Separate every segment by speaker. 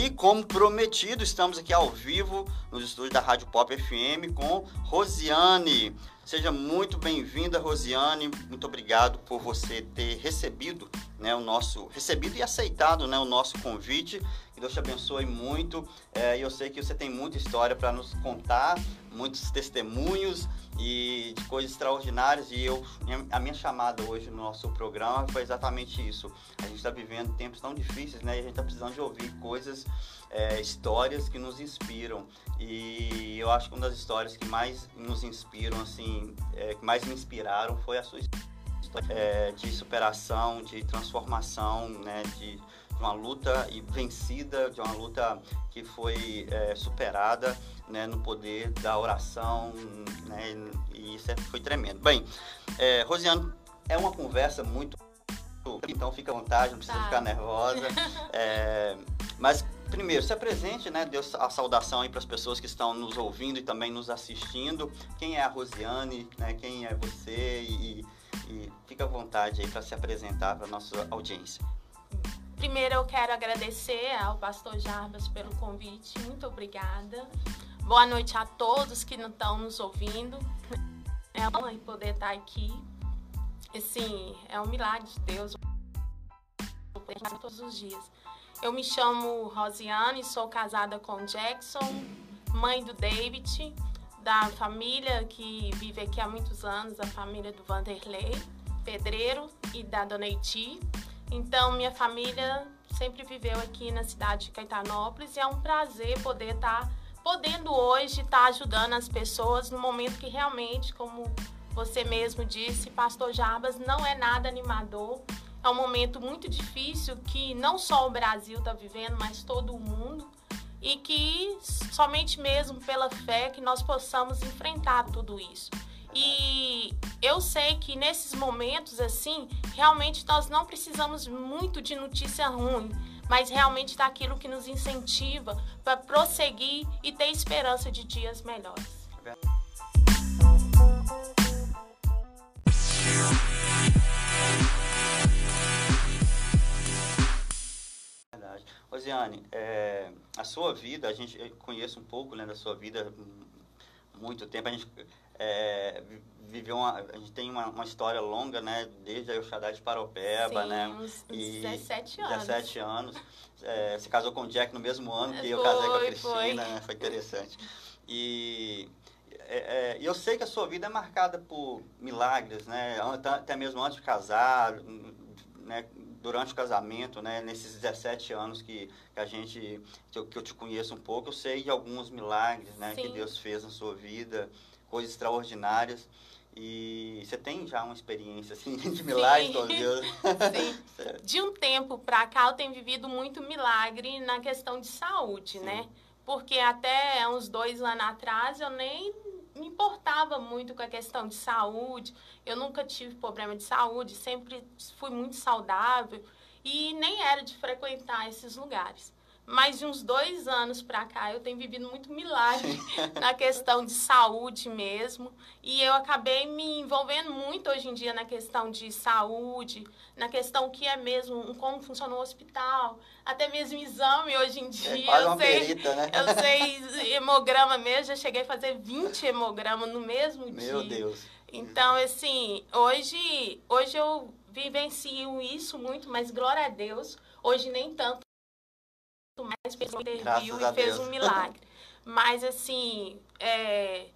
Speaker 1: E como prometido, estamos aqui ao vivo nos estúdios da Rádio Pop FM com Rosiane. Seja muito bem-vinda, Rosiane. Muito obrigado por você ter recebido, né, o nosso recebido e aceitado, né, o nosso convite. Que Deus te abençoe muito. É, eu sei que você tem muita história para nos contar, muitos testemunhos e de coisas extraordinárias. E eu, a minha chamada hoje no nosso programa foi exatamente isso. A gente está vivendo tempos tão difíceis, né? E a gente está precisando de ouvir coisas, é, histórias que nos inspiram. E eu acho que uma das histórias que mais nos inspiram, assim, é, que mais me inspiraram foi a sua história é, de superação, de transformação, né? De, de uma luta e vencida, de uma luta que foi é, superada né, no poder da oração, né, e isso é, foi tremendo. Bem, é, Rosiane, é uma conversa muito. Então fica à vontade, não precisa tá. ficar nervosa. É, mas primeiro, se apresente, né? Dê a saudação aí para as pessoas que estão nos ouvindo e também nos assistindo. Quem é a Rosiane, né? Quem é você e, e fica à vontade aí para se apresentar para nossa audiência.
Speaker 2: Primeiro eu quero agradecer ao pastor Jarbas pelo convite. Muito obrigada. Boa noite a todos que não estão nos ouvindo. É uma honra poder estar aqui. Assim, é um milagre de Deus. Todos os dias. Eu me chamo Rosiane, sou casada com Jackson, mãe do David, da família que vive aqui há muitos anos, a família do Vanderlei, pedreiro, e da Dona Eti. Então, minha família sempre viveu aqui na cidade de Caetanópolis e é um prazer poder estar, tá, podendo hoje estar tá ajudando as pessoas no momento que realmente, como você mesmo disse, Pastor Jarbas, não é nada animador. É um momento muito difícil que não só o Brasil está vivendo, mas todo o mundo. E que somente mesmo pela fé que nós possamos enfrentar tudo isso. E eu sei que nesses momentos assim, realmente nós não precisamos muito de notícia ruim, mas realmente daquilo que nos incentiva para prosseguir e ter esperança de dias melhores.
Speaker 1: Verdade. Rosiane, é, a sua vida, a gente conhece um pouco né, da sua vida muito tempo. A gente é, viveu uma, a gente tem uma, uma, história longa, né? Desde a Oxadá de Paropeba,
Speaker 2: Sim,
Speaker 1: né?
Speaker 2: Uns, e 17 anos.
Speaker 1: 17 anos. É, se casou com o Jack no mesmo ano que foi, eu casei com a Cristina, foi, né? foi interessante. E é, é, eu sei que a sua vida é marcada por milagres, né? Até mesmo antes de casar, né? durante o casamento, né, nesses 17 anos que, que a gente que eu, que eu te conheço um pouco, eu sei de alguns milagres, né, Sim. que Deus fez na sua vida coisas extraordinárias. E você tem já uma experiência assim de milagre,
Speaker 2: Sim. Deus? Sim. de um tempo para cá eu tenho vivido muito milagre na questão de saúde, Sim. né? Porque até uns dois anos atrás eu nem me importava muito com a questão de saúde. Eu nunca tive problema de saúde, sempre fui muito saudável e nem era de frequentar esses lugares. Mas de uns dois anos para cá eu tenho vivido muito milagre na questão de saúde mesmo. E eu acabei me envolvendo muito hoje em dia na questão de saúde, na questão que é mesmo como funciona o hospital, até mesmo exame hoje em é dia.
Speaker 1: É eu sei, perita, né?
Speaker 2: eu sei hemograma mesmo, já cheguei a fazer 20 hemogramas no mesmo
Speaker 1: Meu
Speaker 2: dia.
Speaker 1: Meu Deus.
Speaker 2: Então, assim, hoje, hoje eu vivencio isso muito, mas glória a Deus, hoje nem tanto mais pessoa interviu e fez um milagre. Mas, assim, é,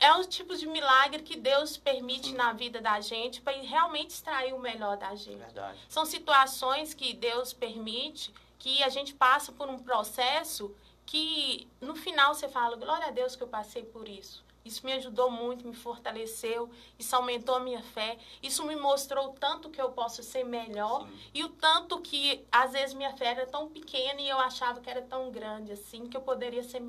Speaker 2: é um tipo de milagre que Deus permite Sim. na vida da gente para realmente extrair o melhor da gente.
Speaker 1: Verdade.
Speaker 2: São situações que Deus permite que a gente passa por um processo que no final você fala, glória a Deus que eu passei por isso. Isso me ajudou muito, me fortaleceu, isso aumentou a minha fé, isso me mostrou o tanto que eu posso ser melhor Sim. e o tanto que às vezes minha fé era tão pequena e eu achava que era tão grande assim que eu poderia ser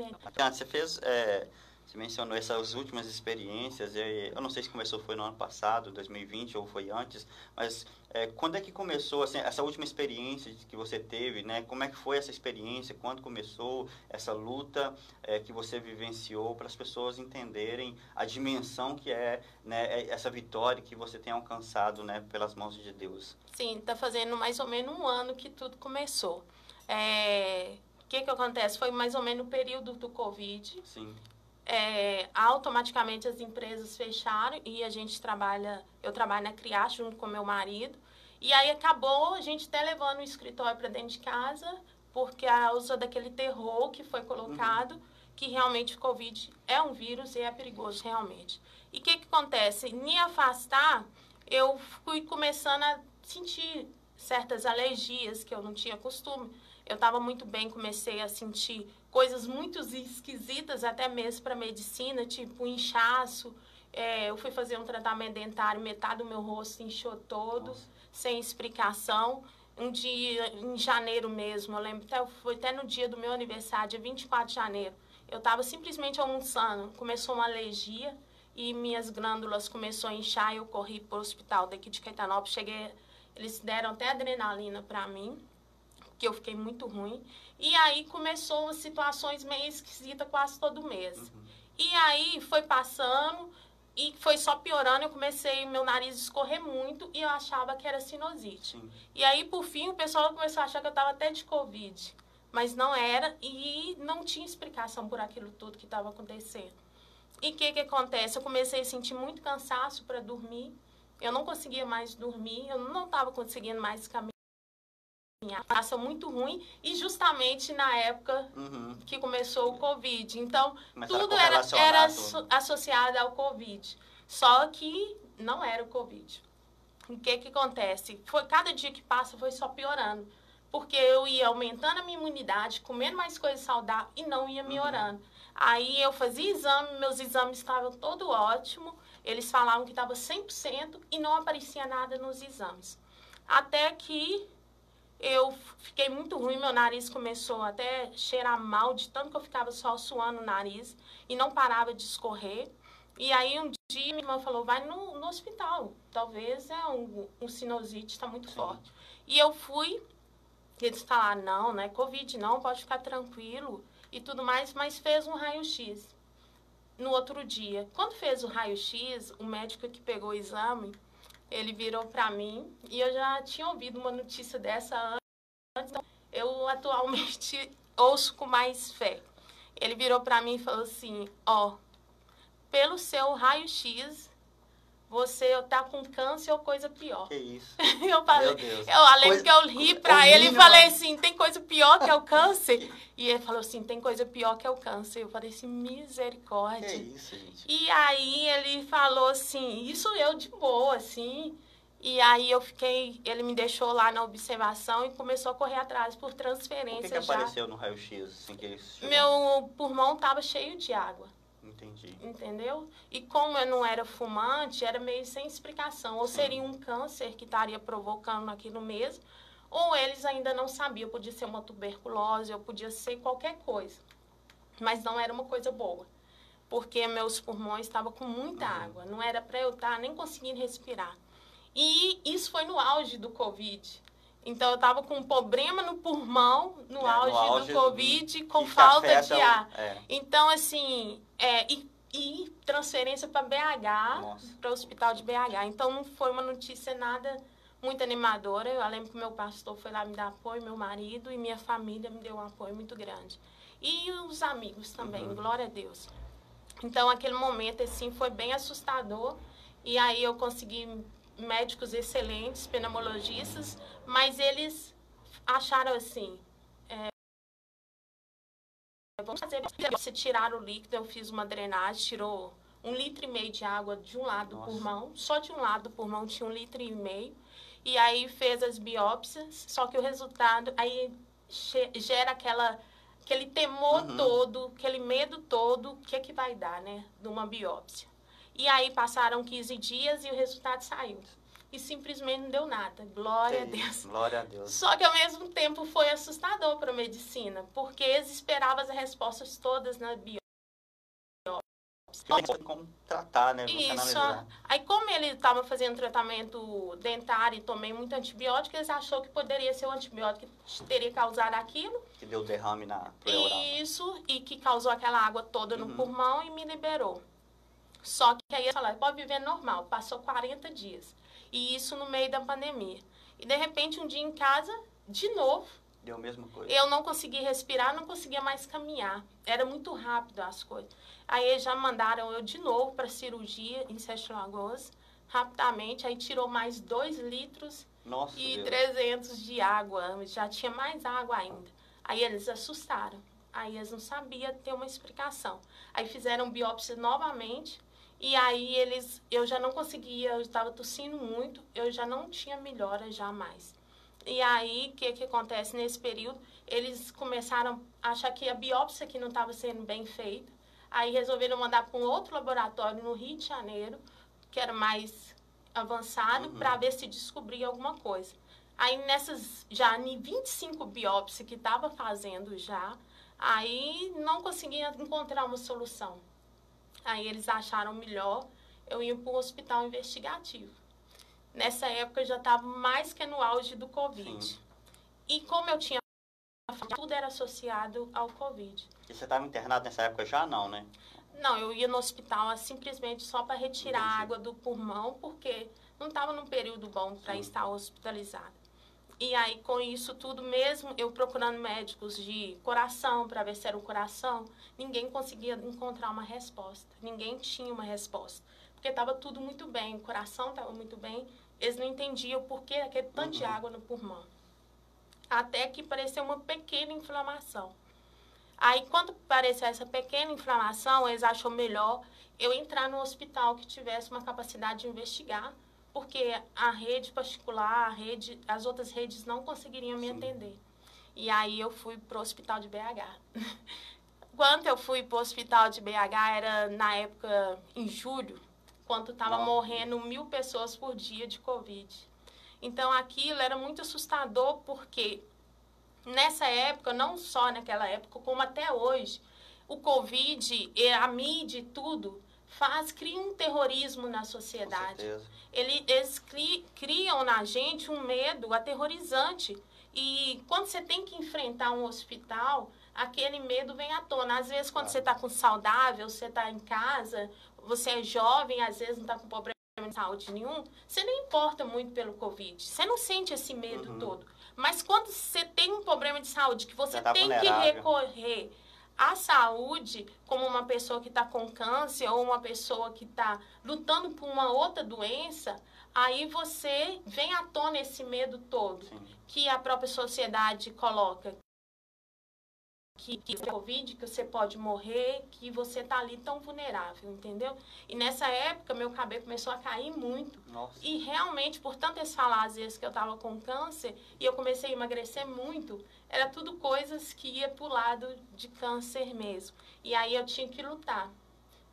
Speaker 2: melhor.
Speaker 1: Você fez é você mencionou essas últimas experiências, eu não sei se começou foi no ano passado, 2020, ou foi antes, mas é, quando é que começou assim, essa última experiência que você teve, né? Como é que foi essa experiência? Quando começou essa luta é, que você vivenciou para as pessoas entenderem a dimensão que é né, é essa vitória que você tem alcançado né, pelas mãos de Deus?
Speaker 2: Sim, está fazendo mais ou menos um ano que tudo começou. É, o que que acontece? Foi mais ou menos no período do Covid.
Speaker 1: Sim.
Speaker 2: É, automaticamente as empresas fecharam e a gente trabalha, eu trabalho na Criar junto com meu marido. E aí acabou a gente até levando o escritório para dentro de casa, porque a causa daquele terror que foi colocado, uhum. que realmente o Covid é um vírus e é perigoso realmente. E o que, que acontece? Me afastar, eu fui começando a sentir certas alergias que eu não tinha costume. Eu estava muito bem, comecei a sentir coisas muito esquisitas, até mesmo para medicina, tipo inchaço. É, eu fui fazer um tratamento dentário, metade do meu rosto inchou todo, Nossa. sem explicação. Um dia, em janeiro mesmo, eu lembro, até, foi até no dia do meu aniversário, dia 24 de janeiro. Eu estava simplesmente almoçando, começou uma alergia e minhas glândulas começou a inchar. Eu corri para o hospital daqui de Caetanópolis, cheguei, eles deram até adrenalina para mim que eu fiquei muito ruim. E aí começou situações meio esquisitas quase todo mês. Uhum. E aí foi passando e foi só piorando. Eu comecei, meu nariz escorrer muito e eu achava que era sinusite. Sim. E aí, por fim, o pessoal começou a achar que eu estava até de Covid. Mas não era e não tinha explicação por aquilo tudo que estava acontecendo. E o que, que acontece? Eu comecei a sentir muito cansaço para dormir. Eu não conseguia mais dormir, eu não estava conseguindo mais caminhar passa muito ruim e justamente na época uhum. que começou o Covid. Então, tudo era, era associado ao Covid. Só que não era o Covid. O que que acontece? Foi cada dia que passa foi só piorando. Porque eu ia aumentando a minha imunidade, comendo mais coisas saudáveis e não ia melhorando. Uhum. Aí eu fazia exame, meus exames estavam todo ótimo. Eles falavam que estava 100% e não aparecia nada nos exames. Até que eu fiquei muito ruim, meu nariz começou até cheirar mal, de tanto que eu ficava só suando o nariz e não parava de escorrer. E aí um dia minha irmã falou, vai no, no hospital, talvez é um, um sinusite, está muito Sim. forte. E eu fui, eles falaram, não, não é Covid não, pode ficar tranquilo e tudo mais, mas fez um raio-x no outro dia. Quando fez o raio-x, o médico que pegou o exame, ele virou para mim e eu já tinha ouvido uma notícia dessa antes, então eu atualmente ouço com mais fé. Ele virou para mim e falou assim: Ó, pelo seu raio-x, você tá com câncer ou coisa pior.
Speaker 1: Que isso?
Speaker 2: eu falei, eu além que eu ri pra ele e falei assim, tem coisa pior que é o câncer? e ele falou assim, tem coisa pior que é o câncer. Eu falei assim, misericórdia.
Speaker 1: Que isso, gente.
Speaker 2: E aí ele falou assim, isso eu de boa, assim. E aí eu fiquei, ele me deixou lá na observação e começou a correr atrás por transferência. O que,
Speaker 1: que apareceu no raio-x? Assim, que
Speaker 2: Meu pulmão tava cheio de água.
Speaker 1: Entendi.
Speaker 2: Entendeu? E como eu não era fumante, era meio sem explicação. Ou Sim. seria um câncer que estaria provocando aquilo mesmo, ou eles ainda não sabiam. Podia ser uma tuberculose, ou podia ser qualquer coisa. Mas não era uma coisa boa. Porque meus pulmões estavam com muita uhum. água. Não era para eu estar nem conseguindo respirar. E isso foi no auge do Covid. Então, eu estava com um problema no pulmão, no, é, auge, no auge, do Covid, com falta de ar. É. Então, assim, é, e, e transferência para BH, para o hospital de BH. Então, não foi uma notícia nada muito animadora. Eu lembro que meu pastor foi lá me dar apoio, meu marido, e minha família me deu um apoio muito grande. E os amigos também, uhum. glória a Deus. Então, aquele momento, assim, foi bem assustador. E aí eu consegui médicos excelentes, pneumologistas, mas eles acharam assim, é, vamos fazer, se tirar o líquido, eu fiz uma drenagem, tirou um litro e meio de água de um lado Nossa. do pulmão, só de um lado do pulmão tinha um litro e meio, e aí fez as biópsias, só que o resultado, aí gera aquela aquele temor uhum. todo, aquele medo todo, o que é que vai dar, né, de uma biópsia. E aí passaram 15 dias e o resultado saiu. E simplesmente não deu nada. Glória a Deus.
Speaker 1: Glória a Deus.
Speaker 2: Só que ao mesmo tempo foi assustador para a medicina, porque eles esperavam as respostas todas na biópsia.
Speaker 1: Como tratar, né?
Speaker 2: Isso. Aí, como ele estava fazendo tratamento dentário e tomei muito antibiótico, eles achou que poderia ser o antibiótico que teria causado aquilo.
Speaker 1: Que deu derrame na
Speaker 2: pleural. Isso, e que causou aquela água toda no uhum. pulmão e me liberou. Só que aí ela pode viver normal. Passou 40 dias. E isso no meio da pandemia. E de repente, um dia em casa, de novo,
Speaker 1: Deu a mesma coisa.
Speaker 2: Eu não consegui respirar, não conseguia mais caminhar. Era muito rápido as coisas. Aí eles já mandaram eu de novo para cirurgia em Sete Lagoas, rapidamente. Aí tirou mais 2 litros
Speaker 1: Nossa,
Speaker 2: e
Speaker 1: Deus.
Speaker 2: 300 de água. Já tinha mais água ainda. Aí eles assustaram. Aí eles não sabiam ter uma explicação. Aí fizeram biópsia novamente. E aí eles, eu já não conseguia, eu estava tossindo muito, eu já não tinha melhora jamais. E aí, o que, que acontece nesse período? Eles começaram a achar que a biópsia que não estava sendo bem feita. Aí resolveram mandar para um outro laboratório no Rio de Janeiro, que era mais avançado,
Speaker 1: Uhum.
Speaker 2: para ver se descobria alguma coisa. Aí nessas, já em 25 biópsias que estava fazendo já, aí não conseguia encontrar uma solução. Aí eles acharam melhor eu ir para um hospital investigativo. Nessa época eu já estava mais que no auge do Covid.
Speaker 1: Sim.
Speaker 2: E como eu tinha tudo era associado ao Covid.
Speaker 1: E você estava internado nessa época já? Não, né?
Speaker 2: Não, eu ia no hospital ah, simplesmente só para retirar
Speaker 1: Entendi.
Speaker 2: a água do pulmão, porque não estava num período bom para estar hospitalizada. E aí, com isso tudo mesmo, eu procurando médicos de coração para ver se era o coração, ninguém conseguia encontrar uma resposta. Ninguém tinha uma resposta. Porque estava tudo muito bem, o coração estava muito bem, eles não entendiam por que aquele tanto de
Speaker 1: Uhum.
Speaker 2: água no pulmão. Até que pareceu uma pequena inflamação. Aí, quando apareceu essa pequena inflamação, eles achou melhor eu entrar no hospital que tivesse uma capacidade de investigar, porque a rede particular, a rede, as outras redes não conseguiriam me
Speaker 1: Sim.
Speaker 2: atender. E aí eu fui pro hospital de BH. Quando eu fui pro hospital de BH, era na época, em julho, quando estava morrendo mil pessoas por dia de Covid. Então aquilo era muito assustador, porque nessa época, não só naquela época, como até hoje, o Covid, a mídia e tudo, faz, cria um terrorismo na sociedade. Ele- eles cri- criam na gente um medo aterrorizante. E quando você tem que enfrentar um hospital, aquele medo vem à tona. Às vezes, quando
Speaker 1: Claro.
Speaker 2: você está com saudável, você está em casa, você é jovem, às vezes não está com problema de saúde nenhum, você não importa muito pelo Covid. Você não sente esse medo
Speaker 1: Uhum.
Speaker 2: todo. Mas quando você tem um problema de saúde, que você
Speaker 1: Já tá
Speaker 2: tem que
Speaker 1: vulnerável.
Speaker 2: recorrer à saúde, como uma pessoa que está com câncer ou uma pessoa que está lutando por uma outra doença, aí você vem à tona esse medo todo
Speaker 1: Sim.
Speaker 2: que a própria sociedade coloca. Que, que Covid, que você pode morrer, que você tá ali tão vulnerável, entendeu? E nessa época, meu cabelo começou a cair muito.
Speaker 1: Nossa.
Speaker 2: E realmente, por tanto eles falar às vezes que eu tava com câncer e eu comecei a emagrecer muito, era tudo coisas que ia pro lado de câncer mesmo. E aí eu tinha que lutar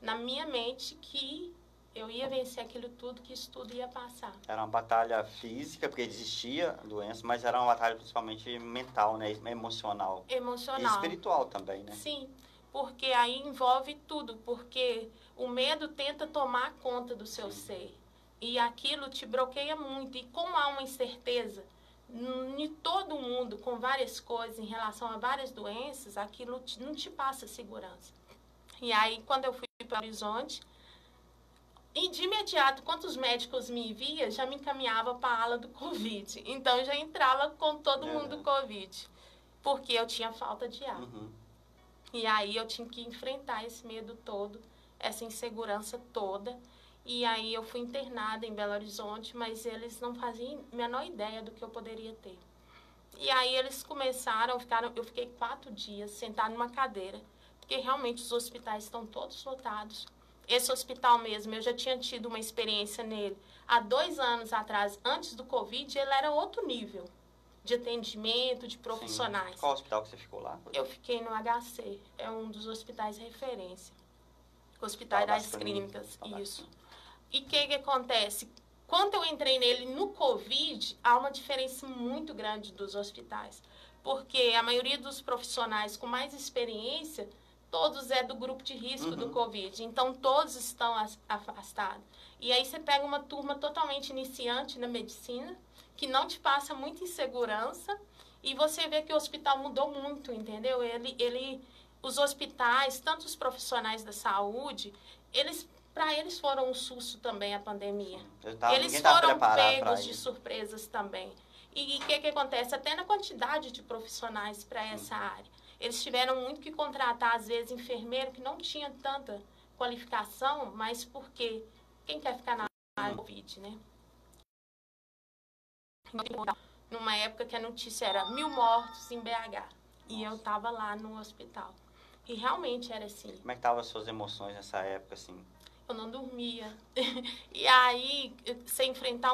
Speaker 2: na minha mente que eu ia vencer aquilo tudo, que isso tudo ia passar.
Speaker 1: Era uma batalha física, porque existia a doença, mas era uma batalha principalmente mental, né? Emocional. E
Speaker 2: Emocional.
Speaker 1: espiritual também, né?
Speaker 2: Sim, porque aí envolve tudo, porque o medo tenta tomar conta do seu
Speaker 1: Sim.
Speaker 2: ser. E aquilo te bloqueia muito. E como há uma incerteza em todo mundo com várias coisas em relação a várias doenças, aquilo não te passa segurança. E aí, quando eu fui para o Horizonte, e de imediato, quando os médicos me viam, já me encaminhava para a ala do Covid. Então, já entrava com todo
Speaker 1: É.
Speaker 2: mundo Covid, porque eu tinha falta de ar.
Speaker 1: Uhum.
Speaker 2: E aí eu tinha que enfrentar esse medo todo, essa insegurança toda. E aí eu fui internada em Belo Horizonte, mas eles não faziam a menor ideia do que eu poderia ter. E aí eles começaram, ficaram, eu fiquei quatro dias sentada numa cadeira, porque realmente os hospitais estão todos lotados. Esse hospital mesmo, eu já tinha tido uma experiência nele há dois anos atrás, antes do Covid, ele era outro nível de atendimento, de profissionais.
Speaker 1: Sim. Qual hospital que você ficou lá?
Speaker 2: Eu fiquei no HC, é um dos hospitais referência. Hospital das Clínicas,
Speaker 1: Clínicas.
Speaker 2: isso. E o que, que acontece? Quando eu entrei nele no Covid, há uma diferença muito grande dos hospitais. Porque a maioria dos profissionais com mais experiência, todos é do grupo de risco do
Speaker 1: Uhum.
Speaker 2: Covid. Então, todos estão as- afastados. E aí você pega uma turma totalmente iniciante na medicina, que não te passa muita insegurança, e você vê que o hospital mudou muito, entendeu? Ele, ele, os hospitais, tanto os profissionais da saúde, eles, para eles foram um susto também a pandemia.
Speaker 1: Tava,
Speaker 2: eles
Speaker 1: estava
Speaker 2: foram pegos de surpresas também. E o que, que acontece? Até na quantidade de profissionais para essa área. Eles tiveram muito que contratar, às vezes, enfermeiro que não tinha tanta qualificação, mas porque quem quer ficar na área Covid, né? Numa época que a notícia era mil mortos em BH. E eu tava lá no hospital. E realmente era assim.
Speaker 1: Como é que estavam as suas emoções nessa época, assim?
Speaker 2: Eu não dormia. e aí, você enfrentar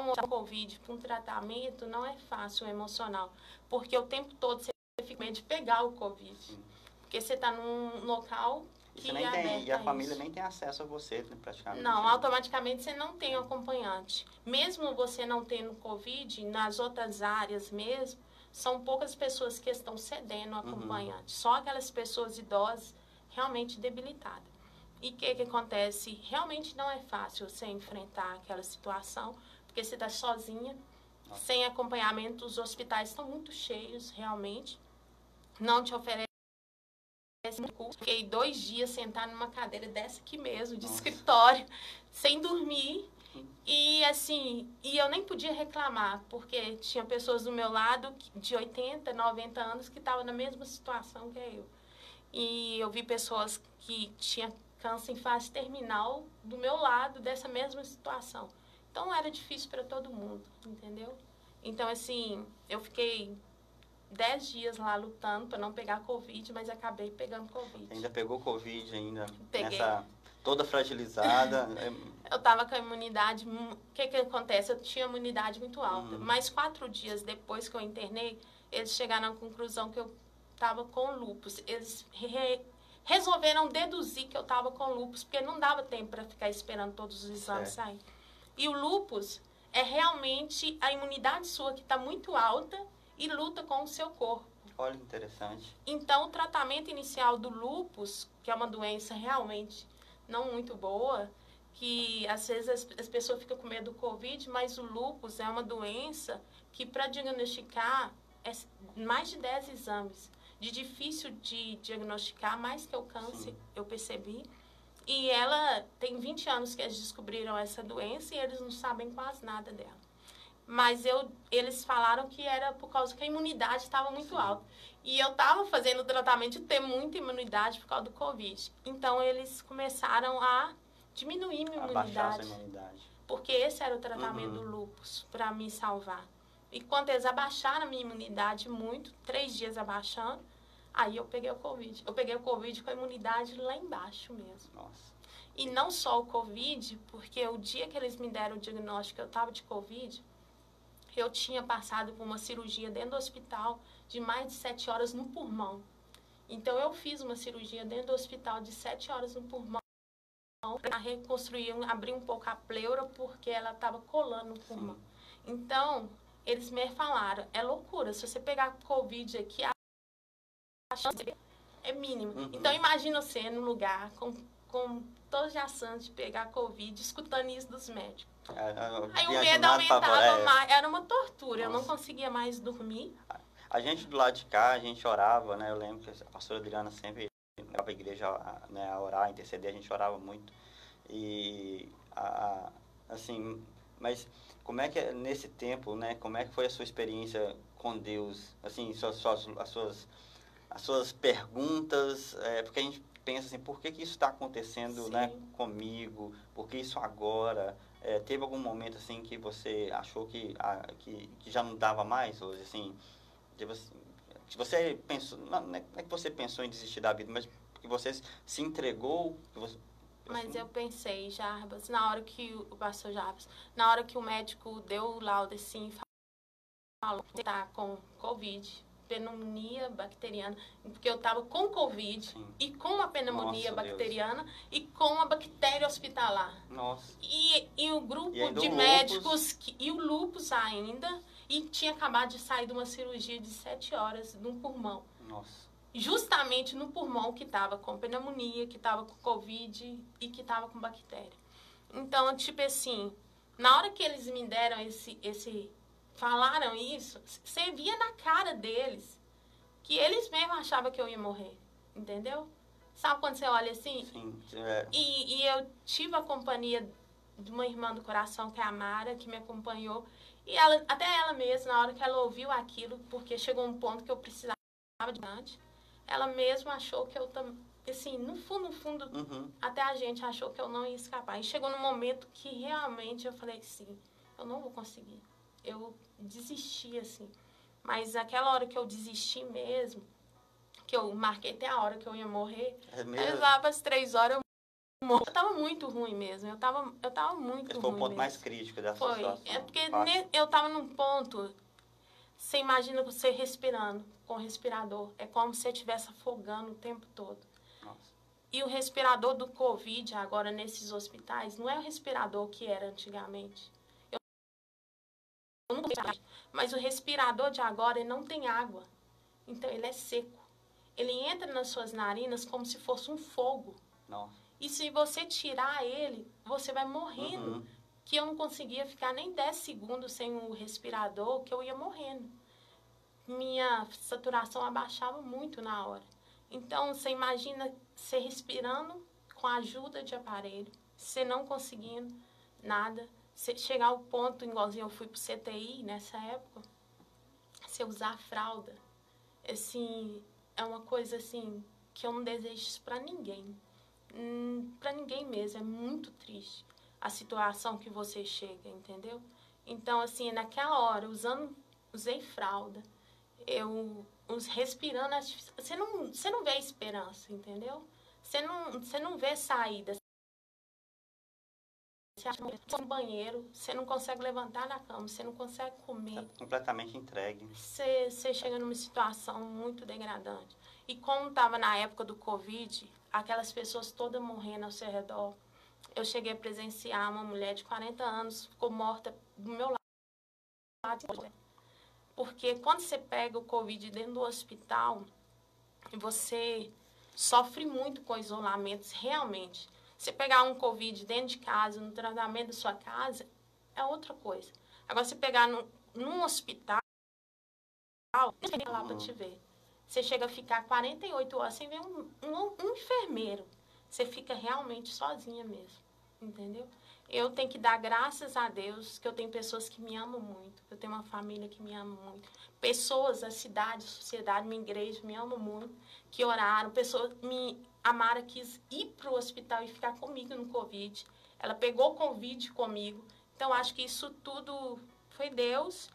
Speaker 2: um Covid com um tratamento não é fácil, emocional. Porque o tempo todo você fica com medo de pegar o Covid. Porque você está num local que
Speaker 1: nem é tem, E a, família nem tem acesso a você, né, praticamente.
Speaker 2: Não, automaticamente você não tem acompanhante. Mesmo você não tendo Covid, nas outras áreas mesmo, são poucas pessoas que estão cedendo uhum. acompanhante. Uhum. Só aquelas pessoas idosas realmente debilitadas. E o que, que acontece? Realmente não é fácil você enfrentar aquela situação, porque você está sozinha, Nossa. sem acompanhamento. Os hospitais estão muito cheios, realmente. Não te oferece Fiquei dois dias sentada numa cadeira dessa aqui mesmo, de Nossa. escritório, sem dormir. E assim, e eu nem podia reclamar, porque tinha pessoas do meu lado de 80, 90 anos que estavam na mesma situação que eu. E eu vi pessoas que tinham câncer em fase terminal do meu lado dessa mesma situação. Então era difícil para todo mundo, entendeu? Então assim, eu fiquei 10 dias lá lutando para não pegar Covid, mas acabei pegando Covid.
Speaker 1: Ainda pegou Covid ainda? Peguei. Nessa toda fragilizada.
Speaker 2: eu estava com a imunidade. O que, que acontece? Eu tinha imunidade muito alta. Uhum. Mas quatro dias depois que eu internei, eles chegaram à conclusão que eu estava com lupus. Eles re resolveram deduzir que eu estava com lupus, porque não dava tempo para ficar esperando todos os exames saírem. E o lupus é realmente a imunidade sua que está muito alta e luta com o seu corpo.
Speaker 1: Olha, interessante.
Speaker 2: Então, o tratamento inicial do lupus, que é uma doença realmente não muito boa, que às vezes as, as pessoas ficam com medo do Covid, mas o lúpus é uma doença que para diagnosticar é mais de 10 exames. De difícil de diagnosticar, mais que o câncer, Sim. eu percebi. E ela tem 20 anos que eles descobriram essa doença e eles não sabem quase nada dela. Mas eu, eles falaram que era por causa que a imunidade estava muito Sim. alta. E eu estava fazendo o tratamento de ter muita imunidade por causa do Covid. Então, eles começaram a diminuir minha imunidade.
Speaker 1: imunidade.
Speaker 2: Porque esse era o tratamento uhum. do lúpus, para me salvar. E quando eles abaixaram a minha imunidade muito, três dias abaixando, aí eu peguei o Covid. Eu peguei o Covid com a imunidade lá embaixo mesmo.
Speaker 1: Nossa.
Speaker 2: E não só o Covid, porque o dia que eles me deram o diagnóstico que eu estava de Covid, eu tinha passado por uma cirurgia dentro do hospital de mais de sete horas no pulmão. Então, eu fiz uma cirurgia dentro do hospital de sete horas no pulmão para reconstruir, abrir um pouco a pleura, porque ela estava colando no pulmão. Então, eles me falaram, é loucura, se você pegar Covid aqui, a chance é mínima. Uhum. Então, imagina você no lugar com, com todos as chances de pegar Covid, escutando isso dos médicos. Aí o medo aumentava é. mais, era uma tortura, Nossa. eu não conseguia mais dormir.
Speaker 1: A gente do lado de cá, a gente orava, né? Eu lembro que a pastora Adriana sempre ia para a igreja né, a orar, a interceder, a gente orava muito. E, a, assim, mas como é que é nesse tempo, né? Como é que foi a sua experiência com Deus? Assim, suas, suas, as, suas, as suas perguntas, é, porque a gente pensa assim, por que, que isso está acontecendo né, comigo? Por que isso agora? É, teve algum momento assim que você achou que, a, que, que já não dava mais? Ou assim, de você, que você pensou, não, é, não é que você pensou em desistir da vida, mas que você se entregou? Você,
Speaker 2: mas assim, eu pensei, Jarbas, na hora que o pastor Jarbas, na hora que o médico deu o laudo assim, falou que tá com Covid, pneumonia bacteriana, porque eu estava com Covid Sim. e com a pneumonia Nossa, bacteriana Deus. e com a bactéria hospitalar.
Speaker 1: Nossa.
Speaker 2: E, e o grupo e de médicos que, e o lupus ainda e tinha acabado de sair de uma cirurgia de sete horas no pulmão.
Speaker 1: Nossa.
Speaker 2: Justamente no pulmão que estava com pneumonia, que estava com Covid e que estava com bactéria. Então, tipo assim, na hora que eles me deram esse, esse falaram isso, você via na cara deles que eles mesmos achavam que eu ia morrer, entendeu? Sabe quando você olha assim?
Speaker 1: Sim. É.
Speaker 2: E, e eu tive a companhia de uma irmã do coração, que é a Mara, que me acompanhou. E ela, até ela mesma, na hora que ela ouviu aquilo, porque chegou um ponto que eu precisava de antes, ela mesma achou que eu também assim, no fundo, no fundo, uhum. até a gente achou que eu não ia escapar. E chegou no momento que realmente eu falei assim, eu não vou conseguir. Eu desisti, assim. Mas aquela hora que eu desisti mesmo, que eu marquei até a hora que eu ia morrer, é mesmo? lá para as três horas eu morri. Eu tava muito ruim mesmo. Eu tava, eu tava muito Esse ruim.
Speaker 1: Foi o ponto
Speaker 2: mesmo.
Speaker 1: mais crítico dessa
Speaker 2: foi.
Speaker 1: situação.
Speaker 2: É porque ne, eu tava num ponto. Você imagina você respirando com respirador. É como se você estivesse afogando o tempo todo. E o respirador do Covid, agora nesses hospitais, não é o respirador que era antigamente. Eu mas o respirador de agora ele não tem água. Então ele é seco. Ele entra nas suas narinas como se fosse um fogo.
Speaker 1: Nossa.
Speaker 2: E se você tirar ele, você vai morrendo. Uhum. Que eu não conseguia ficar nem 10 segundos sem o respirador, que eu ia morrendo. Minha saturação abaixava muito na hora. Então, você imagina você respirando com a ajuda de aparelho, você não conseguindo nada, chegar ao ponto, igualzinho eu fui pro CTI nessa época, você usar fralda. Assim, é uma coisa assim que eu não desejo isso para ninguém. Hum, para ninguém mesmo, é muito triste a situação que você chega, entendeu? Então, assim, naquela hora, usando, usei fralda, eu respirando, você não, você não vê esperança, entendeu? Você não, você não vê saída. Você acha que no banheiro, você não consegue levantar da cama, você não consegue comer.
Speaker 1: Tá completamente entregue.
Speaker 2: Você, você chega numa situação muito degradante. E como estava na época do Covid, aquelas pessoas todas morrendo ao seu redor, eu cheguei a presenciar uma mulher de 40 anos, ficou morta do meu lado. Porque quando você pega o Covid dentro do hospital, você sofre muito com isolamentos, realmente. Você pegar um Covid dentro de casa, no tratamento da sua casa, é outra coisa. Agora, você pegar num, num hospital, não tem lá para te ver. Você chega a ficar 48 horas sem ver um, um, um enfermeiro. Você fica realmente sozinha mesmo, entendeu? eu tenho que dar graças a Deus que eu tenho pessoas que me amam muito, eu tenho uma família que me ama muito. Pessoas, a cidade, a sociedade, minha igreja me amam muito, que oraram, pessoas me amaram, quis ir para o hospital e ficar comigo no Covid. Ela pegou o Covid comigo. Então, acho que isso tudo foi Deus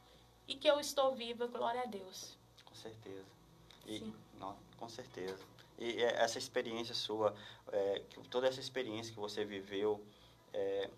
Speaker 2: e que eu estou viva, glória a Deus.
Speaker 1: Com certeza. E, Sim. Não, com certeza. E essa experiência sua, é, toda essa experiência que você viveu, é,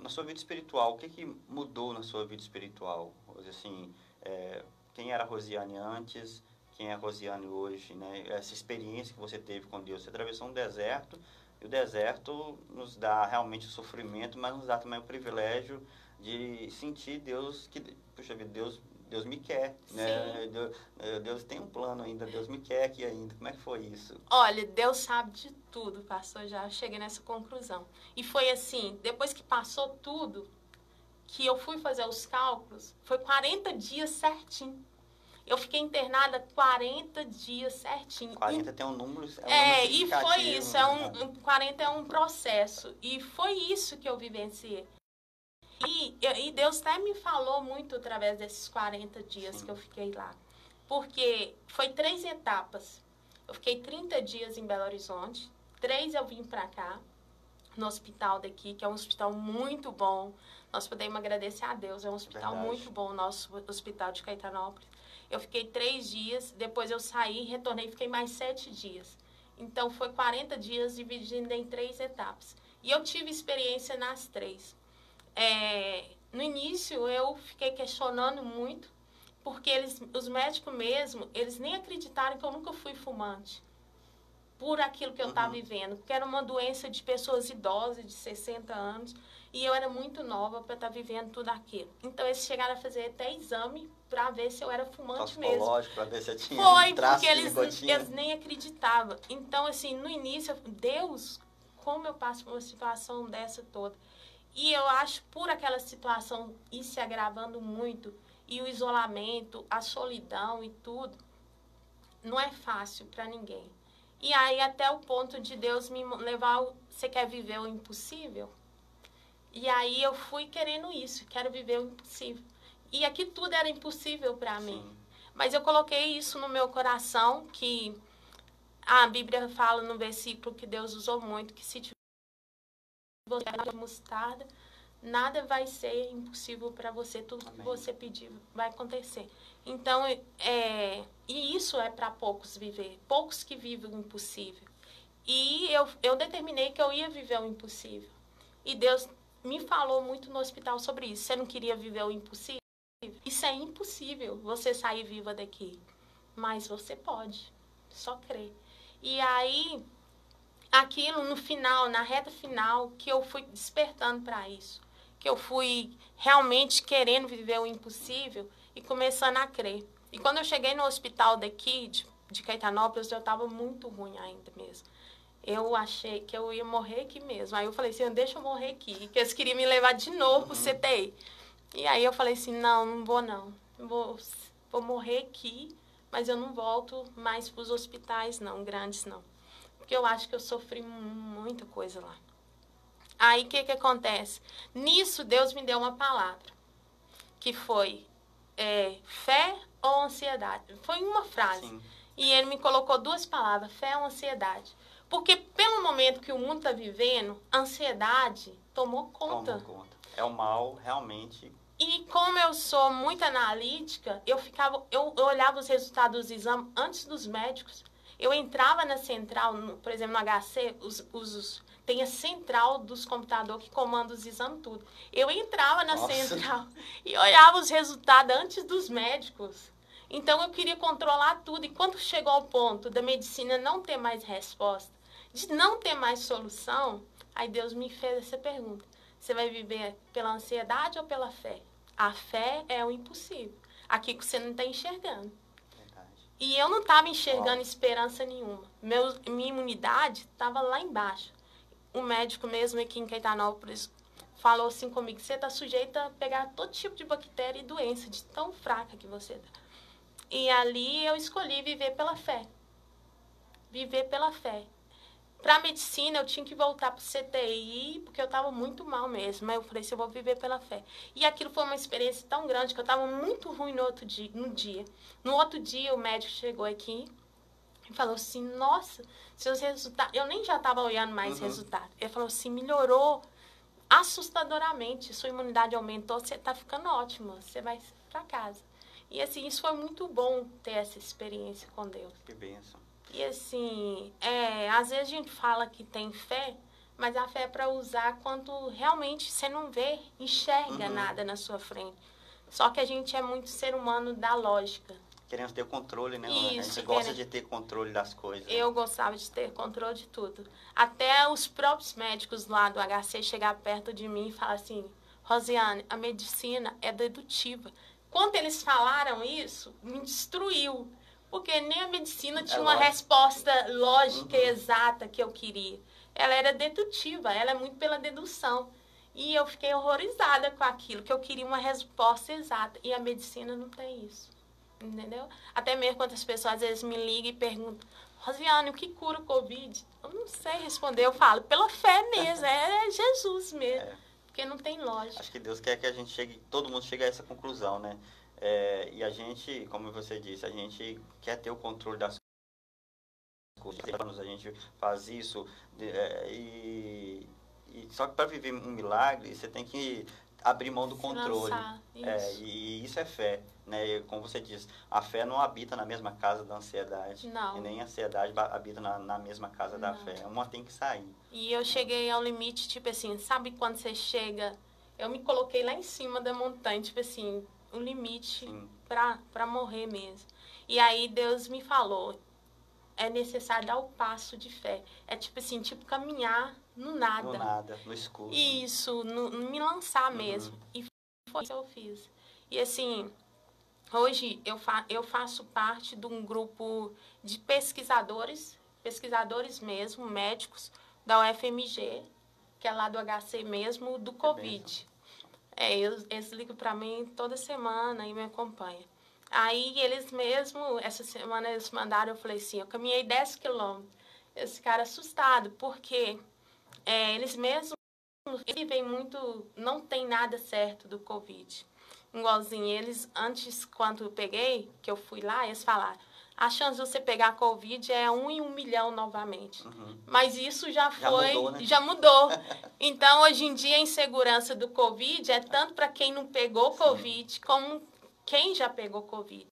Speaker 1: na sua vida espiritual, o que, que mudou na sua vida espiritual? Assim, é, quem era Rosiane antes, quem é Rosiane hoje, né? Essa experiência que você teve com Deus. Você atravessou um deserto, e o deserto nos dá realmente o sofrimento, mas nos dá também o privilégio de sentir Deus, que, puxa vida, Deus Deus me quer, né? Deus, eh, Deus, tem um plano ainda, Deus me quer aqui ainda. Como é que foi isso?
Speaker 2: Olha, Deus sabe de tudo, pastor, já cheguei nessa conclusão. E foi assim, depois que passou tudo, que eu fui fazer os cálculos, foi 40 dias certinho. Eu fiquei internada 40 dias certinho.
Speaker 1: 40 e, tem um número.
Speaker 2: É, um é e foi isso. É um, 40 é um processo. E foi isso que eu vivenciei. E, e Deus até me falou muito através desses 40 dias Sim. que eu fiquei lá. Porque foi três etapas. Eu fiquei 30 dias em Belo Horizonte, três eu vim para cá, no hospital daqui, que é um hospital muito bom. Nós podemos agradecer a Deus, é um hospital Verdade. muito bom, o nosso hospital de Caetanópolis. Eu fiquei três dias, depois eu saí, retornei, fiquei mais sete dias. Então, foi 40 dias dividindo em três etapas. E eu tive experiência nas três é, no início eu fiquei questionando muito, porque eles, os médicos mesmo, eles nem acreditaram que eu nunca fui fumante. Por aquilo que eu estava uhum. vivendo. Porque era uma doença de pessoas idosas, de 60 anos. E eu era muito nova para estar tá vivendo tudo aquilo. Então eles chegaram a fazer até exame para ver se eu era fumante mesmo.
Speaker 1: para ver se tinha
Speaker 2: Foi, um porque eles, eles nem acreditavam. Então, assim, no início, Deus, como eu passo por uma situação dessa toda? E eu acho, por aquela situação ir se agravando muito, e o isolamento, a solidão e tudo, não é fácil para ninguém. E aí até o ponto de Deus me levar, você quer viver o impossível? E aí eu fui querendo isso, quero viver o impossível. E aqui tudo era impossível para mim. Mas eu coloquei isso no meu coração que a Bíblia fala no versículo que Deus usou muito que se você mostarda, nada vai ser impossível para você, tudo Amém. que você pedir vai acontecer. Então, é, e isso é para poucos viver, poucos que vivem o impossível. E eu, eu determinei que eu ia viver o impossível. E Deus me falou muito no hospital sobre isso. Você não queria viver o impossível? Isso é impossível, você sair viva daqui. Mas você pode, só crer. E aí, aquilo no final, na reta final, que eu fui despertando para isso. Que eu fui realmente querendo viver o impossível e começando a crer. E quando eu cheguei no hospital daqui, de, de Caetanópolis, eu estava muito ruim ainda mesmo. Eu achei que eu ia morrer aqui mesmo. Aí eu falei assim, deixa eu morrer aqui, que eles queriam me levar de novo pro CTI. E aí eu falei assim, não, não vou não. Vou, vou morrer aqui, mas eu não volto mais para os hospitais não, grandes não. Porque eu acho que eu sofri muita coisa lá. Aí o que que acontece? Nisso Deus me deu uma palavra, que foi é, fé ou ansiedade. Foi uma frase. Sim. E ele me colocou duas palavras, fé ou ansiedade. Porque pelo momento que o mundo está vivendo, a ansiedade tomou conta.
Speaker 1: Tomou conta. É o mal realmente.
Speaker 2: E como eu sou muito analítica, eu ficava, eu, eu olhava os resultados dos exames antes dos médicos. Eu entrava na central, no, por exemplo, no HC, os, os, tem a central dos computadores que comanda os exames tudo. Eu entrava na Nossa. central e olhava os resultados antes dos médicos. Então eu queria controlar tudo. E quando chegou ao ponto da medicina não ter mais resposta, de não ter mais solução, aí Deus me fez essa pergunta: você vai viver pela ansiedade ou pela fé? A fé é o impossível. Aqui que você não está enxergando. E eu não estava enxergando esperança nenhuma. Meu, minha imunidade estava lá embaixo. O médico mesmo aqui em Caetanópolis falou assim comigo, você está sujeita a pegar todo tipo de bactéria e doença, de tão fraca que você está. E ali eu escolhi viver pela fé. Viver pela fé. Para medicina, eu tinha que voltar para o CTI, porque eu estava muito mal mesmo. Mas eu falei assim, eu vou viver pela fé. E aquilo foi uma experiência tão grande que eu estava muito ruim no outro dia. No, dia. no outro dia, o médico chegou aqui e falou assim, nossa, seus resultados... Eu nem já estava olhando mais uhum. resultado. Ele falou assim, melhorou assustadoramente, sua imunidade aumentou, você está ficando ótimo, você vai para casa. E assim, isso foi muito bom ter essa experiência com Deus.
Speaker 1: Que bênção.
Speaker 2: E assim, é, às vezes a gente fala que tem fé, mas a fé é para usar quando realmente você não vê, enxerga uhum. nada na sua frente. Só que a gente é muito ser humano da lógica.
Speaker 1: Querendo ter controle, né? Isso, a gente gosta de ter controle das coisas.
Speaker 2: Eu gostava de ter controle de tudo. Até os próprios médicos lá do HC chegar perto de mim e falar assim, Rosiane, a medicina é dedutiva. Quando eles falaram isso, me destruiu. Porque nem a medicina é tinha é uma resposta lógica uhum. exata que eu queria. Ela era dedutiva, ela é muito pela dedução. E eu fiquei horrorizada com aquilo, que eu queria uma resposta exata. E a medicina não tem isso. Entendeu? Até mesmo quando as pessoas às vezes me ligam e perguntam, Rosiane, o que cura o Covid? Eu não sei responder, eu falo, pela fé mesmo, é Jesus mesmo. É. Porque não tem lógica.
Speaker 1: Acho que Deus quer que a gente chegue, todo mundo chegue a essa conclusão, né? É, e a gente, como você disse, a gente quer ter o controle das coisas, a gente faz isso, é, e, e, só que para viver um milagre, você tem que abrir mão do controle. É, e isso é fé, né? E, como você disse, a fé não habita na mesma casa da ansiedade.
Speaker 2: Não.
Speaker 1: E nem a ansiedade habita na, na mesma casa não. da fé. Uma tem que sair.
Speaker 2: E eu cheguei ao limite, tipo assim, sabe quando você chega... Eu me coloquei lá em cima da montanha, tipo assim, um limite para morrer mesmo. E aí Deus me falou, é necessário dar o passo de fé. É tipo assim, tipo caminhar no nada.
Speaker 1: No nada, no escuro.
Speaker 2: Isso, no, me lançar uhum. mesmo. E foi isso que eu fiz. E assim, hoje eu, fa eu faço parte de um grupo de pesquisadores, pesquisadores mesmo, médicos, da UFMG, que é lá do HC mesmo, do Covid. É, eles, eles ligam para mim toda semana e me acompanham. Aí eles mesmo, essa semana eles mandaram, eu falei assim, eu caminhei 10 quilômetros. eles ficaram assustados, porque é, eles mesmos veem muito, não tem nada certo do Covid. Igualzinho, eles, antes, quando eu peguei, que eu fui lá, eles falaram, a chance de você pegar Covid é um em um milhão novamente. Uhum. Mas isso já foi, já mudou. Né? Já mudou. então, hoje em dia, a insegurança do Covid é tanto para quem não pegou Covid, Sim. como quem já pegou Covid.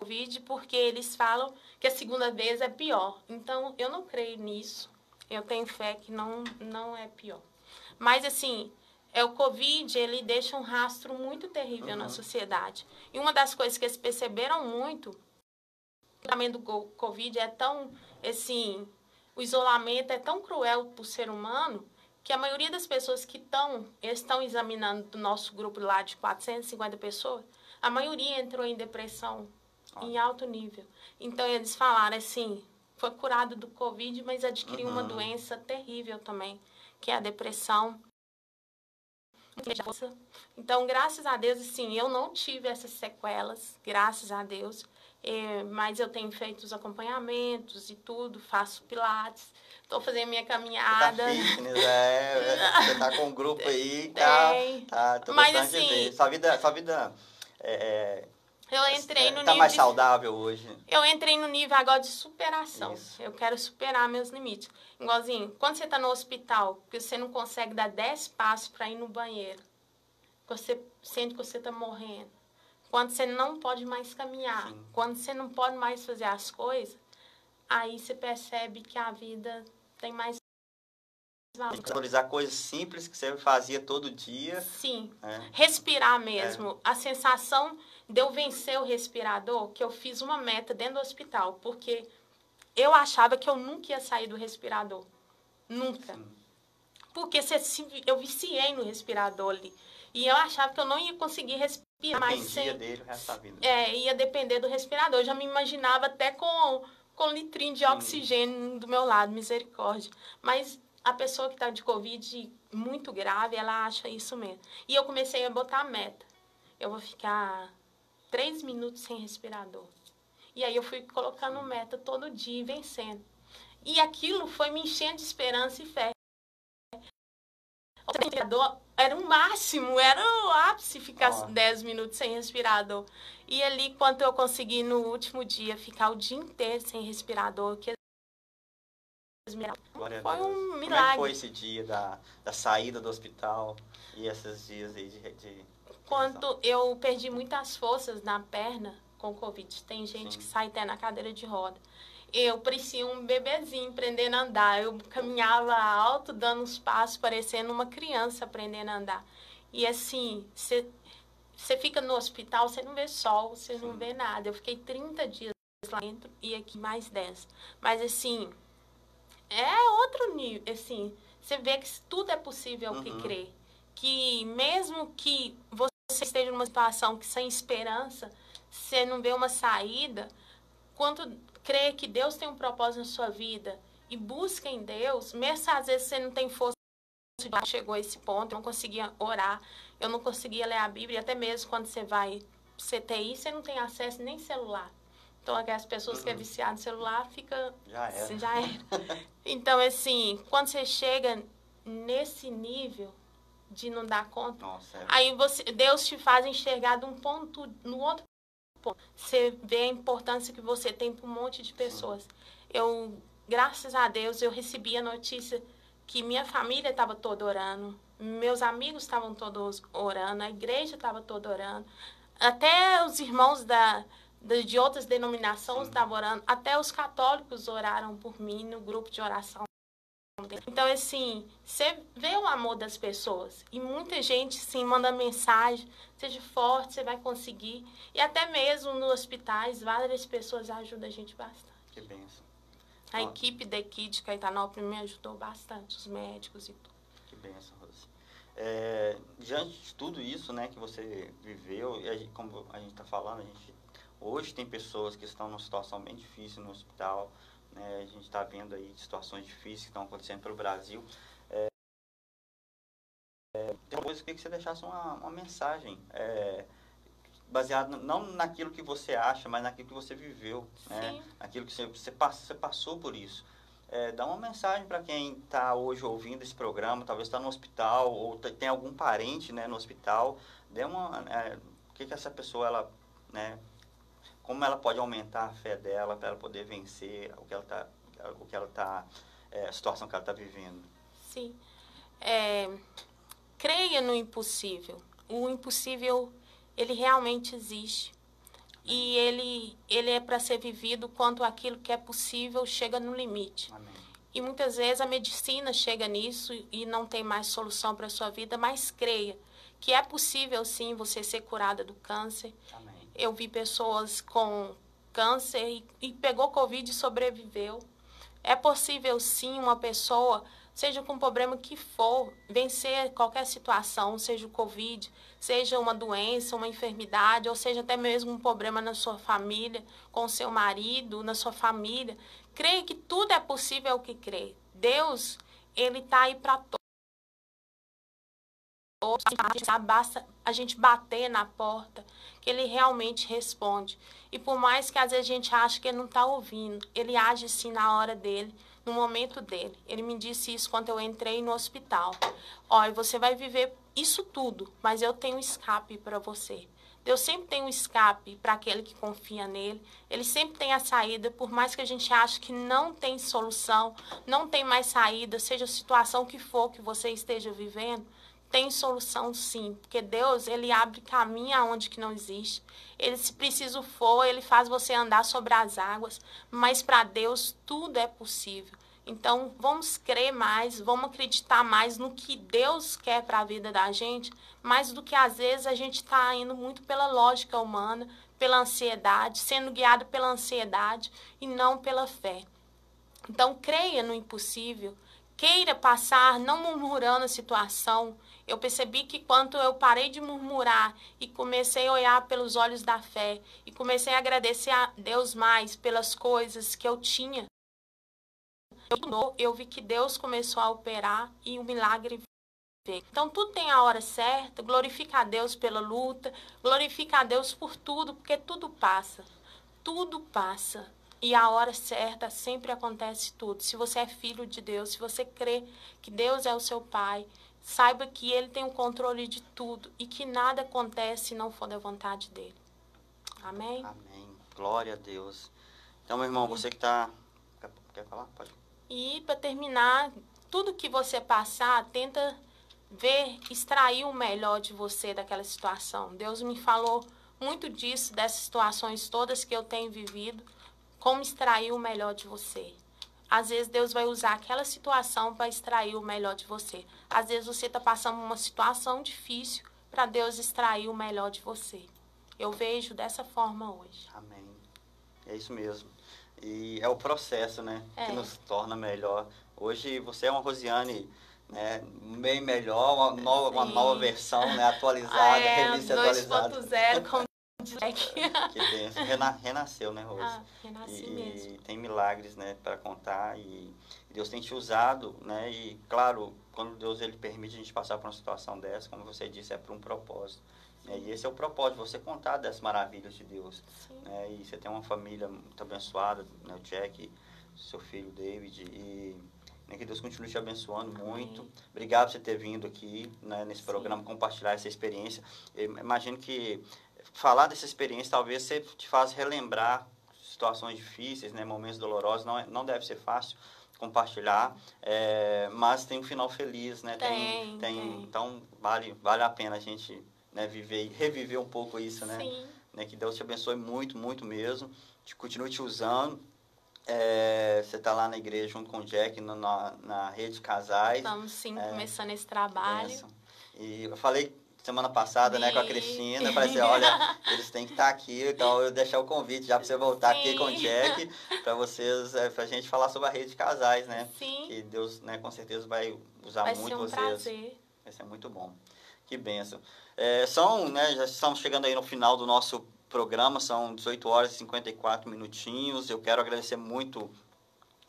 Speaker 2: Covid porque eles falam que a segunda vez é pior. Então, eu não creio nisso. Eu tenho fé que não, não é pior. Mas, assim, é o Covid, ele deixa um rastro muito terrível uhum. na sociedade. E uma das coisas que eles perceberam muito, o tratamento do Covid é tão, assim, o isolamento é tão cruel para o ser humano, que a maioria das pessoas que estão, estão examinando do nosso grupo lá de 450 pessoas, a maioria entrou em depressão ah. em alto nível. Então, eles falaram assim, foi curado do Covid, mas adquiriu uhum. uma doença terrível também, que é a depressão. Então, graças a Deus, assim, eu não tive essas sequelas, graças a Deus. É, mas eu tenho feito os acompanhamentos e tudo, faço pilates, estou fazendo minha caminhada.
Speaker 1: Você tá fitness, é, você tá com um grupo aí, tá, tá, tô mas, assim, Sua vida, sua vida é, é
Speaker 2: eu entrei no
Speaker 1: tá nível. mais saudável hoje?
Speaker 2: Eu entrei no nível agora de superação. Isso. Eu quero superar meus limites. Igualzinho, quando você está no hospital, que você não consegue dar 10 passos para ir no banheiro, você sente que você está morrendo. Quando você não pode mais caminhar, Sim. quando você não pode mais fazer as coisas, aí você percebe que a vida tem mais
Speaker 1: Valorizar coisas simples que você fazia todo dia.
Speaker 2: Sim. É. Respirar mesmo. É. A sensação de eu vencer o respirador, que eu fiz uma meta dentro do hospital, porque eu achava que eu nunca ia sair do respirador. Nunca. Sim. Porque eu viciei no respirador ali. E eu achava que eu não ia conseguir respirar mais
Speaker 1: sem... dele o resto da vida.
Speaker 2: É, ia depender do respirador. Eu já me imaginava até com, com litrinho de Sim. oxigênio do meu lado, misericórdia. Mas a pessoa que está de Covid muito grave, ela acha isso mesmo. E eu comecei a botar a meta. Eu vou ficar três minutos sem respirador. E aí eu fui colocando meta todo dia e vencendo. E aquilo foi me enchendo de esperança e fé. O respirador era o máximo, era o ápice ficar oh. 10 minutos sem respirador. E ali, quando eu consegui no último dia ficar o dia inteiro sem respirador, que foi um milagre. Como é
Speaker 1: foi esse dia da, da saída do hospital e esses dias aí de, de
Speaker 2: quando eu perdi muitas forças na perna com Covid. Tem gente Sim. que sai até na cadeira de roda. Eu parecia um bebezinho aprendendo a andar. Eu caminhava alto, dando os passos, parecendo uma criança aprendendo a andar. E assim, você fica no hospital, você não vê sol, você não vê nada. Eu fiquei 30 dias lá dentro e aqui mais 10. Mas assim, é outro nível, assim, você vê que tudo é possível uhum. que crê. Que mesmo que você esteja numa situação que sem esperança, você não vê uma saída, quando crê que Deus tem um propósito na sua vida e busca em Deus, mesmo às vezes você não tem força, chegou a esse ponto, eu não conseguia orar, eu não conseguia ler a Bíblia, até mesmo quando você vai CTI, você não tem acesso nem celular. Então, aquelas pessoas que é uhum. viciado no celular, fica...
Speaker 1: Já era.
Speaker 2: Já era. Então, assim, quando você chega nesse nível, de não dar conta.
Speaker 1: Nossa, é.
Speaker 2: Aí você, Deus te faz enxergar de um ponto no outro ponto. Você vê a importância que você tem para um monte de pessoas. Sim. Eu, graças a Deus, eu recebi a notícia que minha família estava toda orando, meus amigos estavam todos orando, a igreja estava toda orando, até os irmãos da, de outras denominações estavam orando, até os católicos oraram por mim no grupo de oração então, assim, você vê o amor das pessoas. E muita gente, sim, manda mensagem, seja forte, você vai conseguir. E até mesmo nos hospitais, várias pessoas ajudam a gente bastante.
Speaker 1: Que benção.
Speaker 2: A equipe daqui de Caetanópolis me ajudou bastante, os médicos e tudo.
Speaker 1: Que benção, Rose. É, diante de tudo isso, né, que você viveu, e a gente, como a gente está falando, a gente hoje tem pessoas que estão numa situação bem difícil no hospital, né? A gente está vendo aí situações difíceis que estão acontecendo pelo Brasil. É, é, tem uma coisa que eu queria que você deixasse uma, uma mensagem. É, baseado não naquilo que você acha, mas naquilo que você viveu, né?
Speaker 2: Sim.
Speaker 1: Naquilo que você, você, passou, você passou por isso. É, dá uma mensagem para quem está hoje ouvindo esse programa, talvez está no hospital ou tem algum parente né, no hospital. Dê uma, é, o que, que essa pessoa, ela, né, como ela pode aumentar a fé dela para ela poder vencer o que ela está, o que ela tá, é, a situação que ela está vivendo.
Speaker 2: Sim. É, creia no impossível. O impossível, ele realmente existe. E ele, ele é para ser vivido quando aquilo que é possível chega no limite.
Speaker 1: Amém.
Speaker 2: E muitas vezes a medicina chega nisso e não tem mais solução para a sua vida, mas creia que é possível sim você ser curada do câncer. Eu vi pessoas com câncer e, e pegou Covid e sobreviveu. É possível sim uma pessoa seja com problema que for, vencer qualquer situação, seja o Covid, seja uma doença, uma enfermidade, ou seja até mesmo um problema na sua família, com seu marido, na sua família. Creia que tudo é possível o que crê. Deus, Ele está aí para todos. Basta a gente bater na porta, que ele realmente responde. E por mais que às vezes a gente ache que ele não está ouvindo, ele age sim na hora dele no momento dele. Ele me disse isso quando eu entrei no hospital. Olha, você vai viver isso tudo, mas eu tenho escape para você. Deus sempre tem um escape para aquele que confia nele. Ele sempre tem a saída, por mais que a gente ache que não tem solução, não tem mais saída, seja a situação que for que você esteja vivendo, tem solução sim, porque Deus, ele abre caminho aonde que não existe. Ele se preciso for, ele faz você andar sobre as águas, mas para Deus tudo é possível. Então, vamos crer mais, vamos acreditar mais no que Deus quer para a vida da gente, mais do que às vezes a gente está indo muito pela lógica humana, pela ansiedade, sendo guiado pela ansiedade e não pela fé. Então, creia no impossível, queira passar não murmurando a situação, eu percebi que quando eu parei de murmurar e comecei a olhar pelos olhos da fé e comecei a agradecer a Deus mais pelas coisas que eu tinha, eu vi que Deus começou a operar e o milagre veio. Então tudo tem a hora certa, glorifica a Deus pela luta, glorifica a Deus por tudo, porque tudo passa. Tudo passa. E a hora certa sempre acontece tudo. Se você é filho de Deus, se você crê que Deus é o seu Pai, Saiba que Ele tem o controle de tudo e que nada acontece se não for da vontade dEle. Amém?
Speaker 1: Amém. Glória a Deus. Então, meu irmão, você que está... Quer falar? Pode.
Speaker 2: E para terminar, tudo que você passar, tenta ver, extrair o melhor de você daquela situação. Deus me falou muito disso, dessas situações todas que eu tenho vivido, como extrair o melhor de você. Às vezes Deus vai usar aquela situação para extrair o melhor de você. Às vezes você está passando uma situação difícil para Deus extrair o melhor de você. Eu vejo dessa forma hoje.
Speaker 1: Amém. É isso mesmo. E é o processo, né, é. que nos torna melhor. Hoje você é uma Rosiane né, bem melhor, uma nova, uma nova versão, né, atualizada,
Speaker 2: é,
Speaker 1: revista atualizada.
Speaker 2: 2.0 com
Speaker 1: que benção. Rena, renasceu, né, Rose?
Speaker 2: Ah, renasci
Speaker 1: e,
Speaker 2: mesmo.
Speaker 1: E tem milagres, né, para contar e Deus tem te usado, né, e claro, quando Deus ele permite a gente passar por uma situação dessa, como você disse, é para um propósito. Né, e esse é o propósito, você contar das maravilhas de Deus. Né, e você tem uma família muito abençoada, né, o Jack, seu filho David, e né, que Deus continue te abençoando Amém. muito. Obrigado por você ter vindo aqui né, nesse Sim. programa, compartilhar essa experiência. Eu imagino que falar dessa experiência talvez você te faz relembrar situações difíceis, né, momentos dolorosos, não, é, não deve ser fácil compartilhar, é, mas tem um final feliz, né?
Speaker 2: Tem, tem,
Speaker 1: tem, Então vale, vale a pena a gente né, viver, reviver um pouco isso, né?
Speaker 2: Sim.
Speaker 1: né? Que Deus te abençoe muito, muito mesmo, te continue te usando. É, você está lá na igreja junto com o Jack na, na rede de casais.
Speaker 2: Estamos sim é, começando esse trabalho.
Speaker 1: E eu falei semana passada, né, com a Cristina. Falei assim, olha, eles têm que estar tá aqui, então eu deixar o convite já para você voltar Sim. aqui com o Jack, para vocês, é, pra gente falar sobre a rede de casais, né?
Speaker 2: Sim.
Speaker 1: Que Deus, né, com certeza vai usar
Speaker 2: vai
Speaker 1: muito
Speaker 2: ser um
Speaker 1: vocês.
Speaker 2: Prazer.
Speaker 1: Vai ser muito bom. Que benção. É, são, né, já estamos chegando aí no final do nosso programa, são 18 horas e 54 minutinhos. Eu quero agradecer muito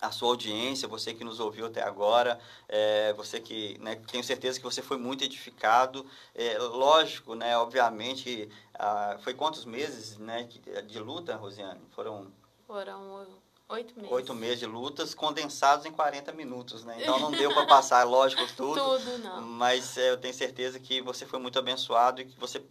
Speaker 1: a sua audiência, você que nos ouviu até agora, é, você que, né, tenho certeza que você foi muito edificado. É, lógico, né, obviamente, ah, foi quantos meses né, de luta, Rosiane?
Speaker 2: Foram... Foram oito meses.
Speaker 1: Oito meses de lutas condensados em 40 minutos, né? Então não deu para passar, lógico, tudo.
Speaker 2: tudo, não.
Speaker 1: Mas é, eu tenho certeza que você foi muito abençoado e que você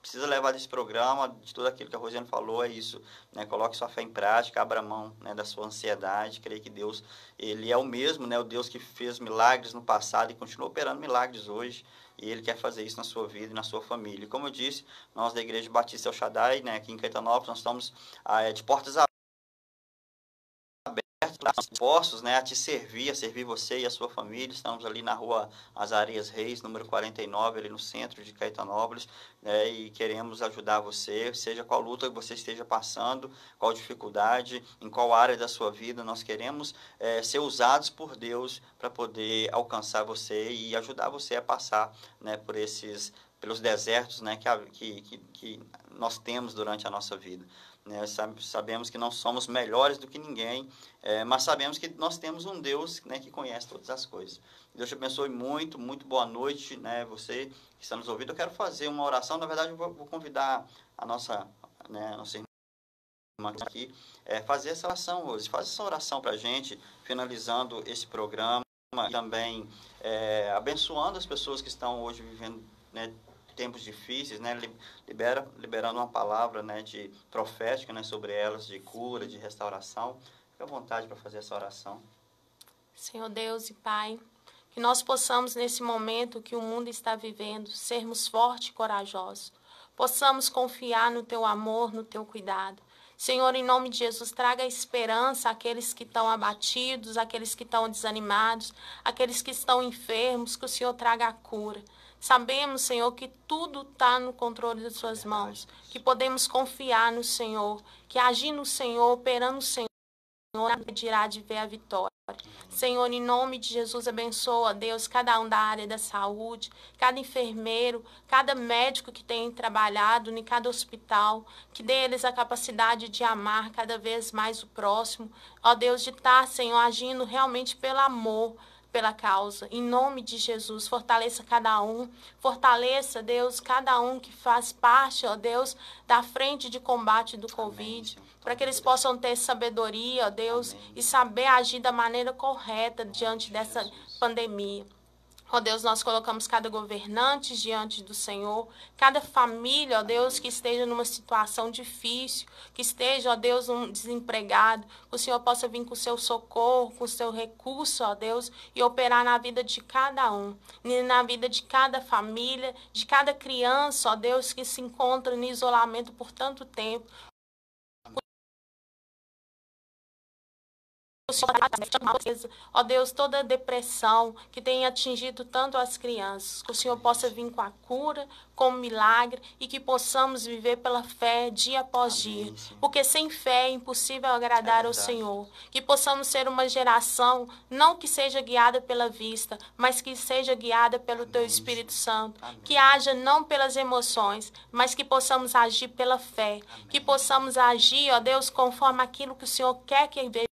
Speaker 1: precisa levar desse programa, de tudo aquilo que a Rosiane falou, é isso. Né? Coloque sua fé em prática, abra mão né, da sua ansiedade, creia que Deus, Ele é o mesmo, né? o Deus que fez milagres no passado e continua operando milagres hoje. E Ele quer fazer isso na sua vida e na sua família. E como eu disse, nós da Igreja Batista El Shaddai, né, aqui em Caetanópolis, nós estamos ah, de portas abertas dispostos né, a te servir, a servir você e a sua família. Estamos ali na rua Azarias Reis, número 49, ali no centro de Caetanópolis, né, e queremos ajudar você, seja qual luta que você esteja passando, qual dificuldade, em qual área da sua vida, nós queremos é, ser usados por Deus para poder alcançar você e ajudar você a passar né, por esses pelos desertos né, que, que, que nós temos durante a nossa vida. Né? Sabemos que não somos melhores do que ninguém, é, mas sabemos que nós temos um Deus né, que conhece todas as coisas. Deus te abençoe muito, muito boa noite, né? Você que está nos ouvindo. Eu quero fazer uma oração. Na verdade, eu vou, vou convidar a nossa, né, a nossa irmã aqui, é, fazer essa oração, Rose. Faz essa oração para a gente, finalizando esse programa e também é, abençoando as pessoas que estão hoje vivendo né, tempos difíceis, né, libera, liberando uma palavra, né, de profética, né, sobre elas, de cura, de restauração. Fique à vontade para fazer essa oração.
Speaker 2: Senhor Deus e Pai, que nós possamos nesse momento que o mundo está vivendo, sermos fortes e corajosos. Possamos confiar no teu amor, no teu cuidado. Senhor, em nome de Jesus, traga esperança àqueles que estão abatidos, àqueles que estão desanimados, àqueles que estão enfermos, que o Senhor traga a cura. Sabemos, Senhor, que tudo está no controle de Suas mãos, que podemos confiar no Senhor, que agir no Senhor, operando no Senhor, dirá de ver a vitória. Senhor, em nome de Jesus, abençoa, Deus, cada um da área da saúde, cada enfermeiro, cada médico que tem trabalhado em cada hospital, que dê eles a capacidade de amar cada vez mais o próximo. Ó Deus, de estar, Senhor, agindo realmente pelo amor, pela causa. Em nome de Jesus, fortaleça cada um. Fortaleça, Deus, cada um que faz parte, ó Deus, da frente de combate do Covid. Para que eles possam ter sabedoria, ó Deus, Amém. e saber agir da maneira correta diante dessa pandemia. Ó oh Deus, nós colocamos cada governante diante do Senhor, cada família, ó Deus, que esteja numa situação difícil, que esteja, ó Deus, um desempregado, que o Senhor possa vir com o seu socorro, com o seu recurso, ó Deus, e operar na vida de cada um, na vida de cada família, de cada criança, ó Deus, que se encontra em isolamento por tanto tempo. Ó Deus, toda depressão que tem atingido tanto as crianças, que o Senhor possa vir com a cura, com o milagre e que possamos viver pela fé dia após dia. Porque sem fé é impossível agradar é ao Senhor. Que possamos ser uma geração, não que seja guiada pela vista, mas que seja guiada pelo Teu Espírito Santo. Que haja não pelas emoções, mas que possamos agir pela fé. Que possamos agir, ó Deus, conforme aquilo que o Senhor quer que veja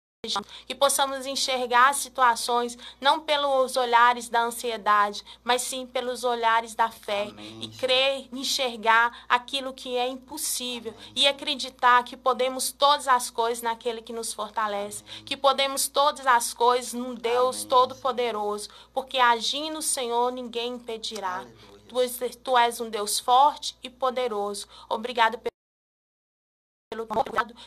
Speaker 2: que possamos enxergar situações não pelos olhares da ansiedade, mas sim pelos olhares da fé Amém. e crer, enxergar aquilo que é impossível Amém. e acreditar que podemos todas as coisas naquele que nos fortalece, Amém. que podemos todas as coisas num Deus todo-poderoso, porque agindo o Senhor ninguém impedirá. Tu, tu és um Deus forte e poderoso. Obrigado pelo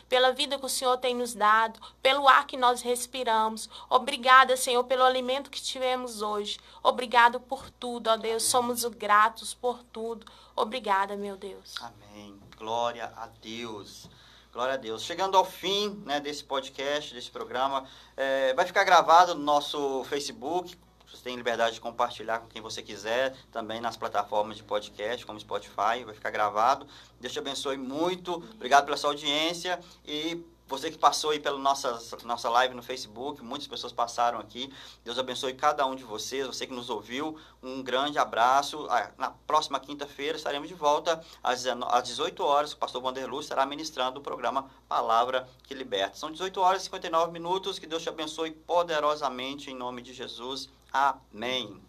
Speaker 2: pelo pela vida que o Senhor tem nos dado, pelo ar que nós respiramos. Obrigada, Senhor, pelo alimento que tivemos hoje. Obrigado por tudo, ó Deus. Somos gratos por tudo. Obrigada, meu Deus.
Speaker 1: Amém. Glória a Deus. Glória a Deus. Chegando ao fim né, desse podcast, desse programa, é, vai ficar gravado no nosso Facebook, você tem liberdade de compartilhar com quem você quiser, também nas plataformas de podcast, como Spotify, vai ficar gravado. Deus te abençoe muito. Obrigado pela sua audiência e Você que passou aí pela nossa, nossa live no Facebook, muitas pessoas passaram aqui. Deus abençoe cada um de vocês, você que nos ouviu. Um grande abraço. Ah, na próxima quinta-feira estaremos de volta às 18 horas. O pastor Vanderlu estará ministrando o programa Palavra que Liberta. São 18 horas e 59 minutos. Que Deus te abençoe poderosamente em nome de Jesus. Amém.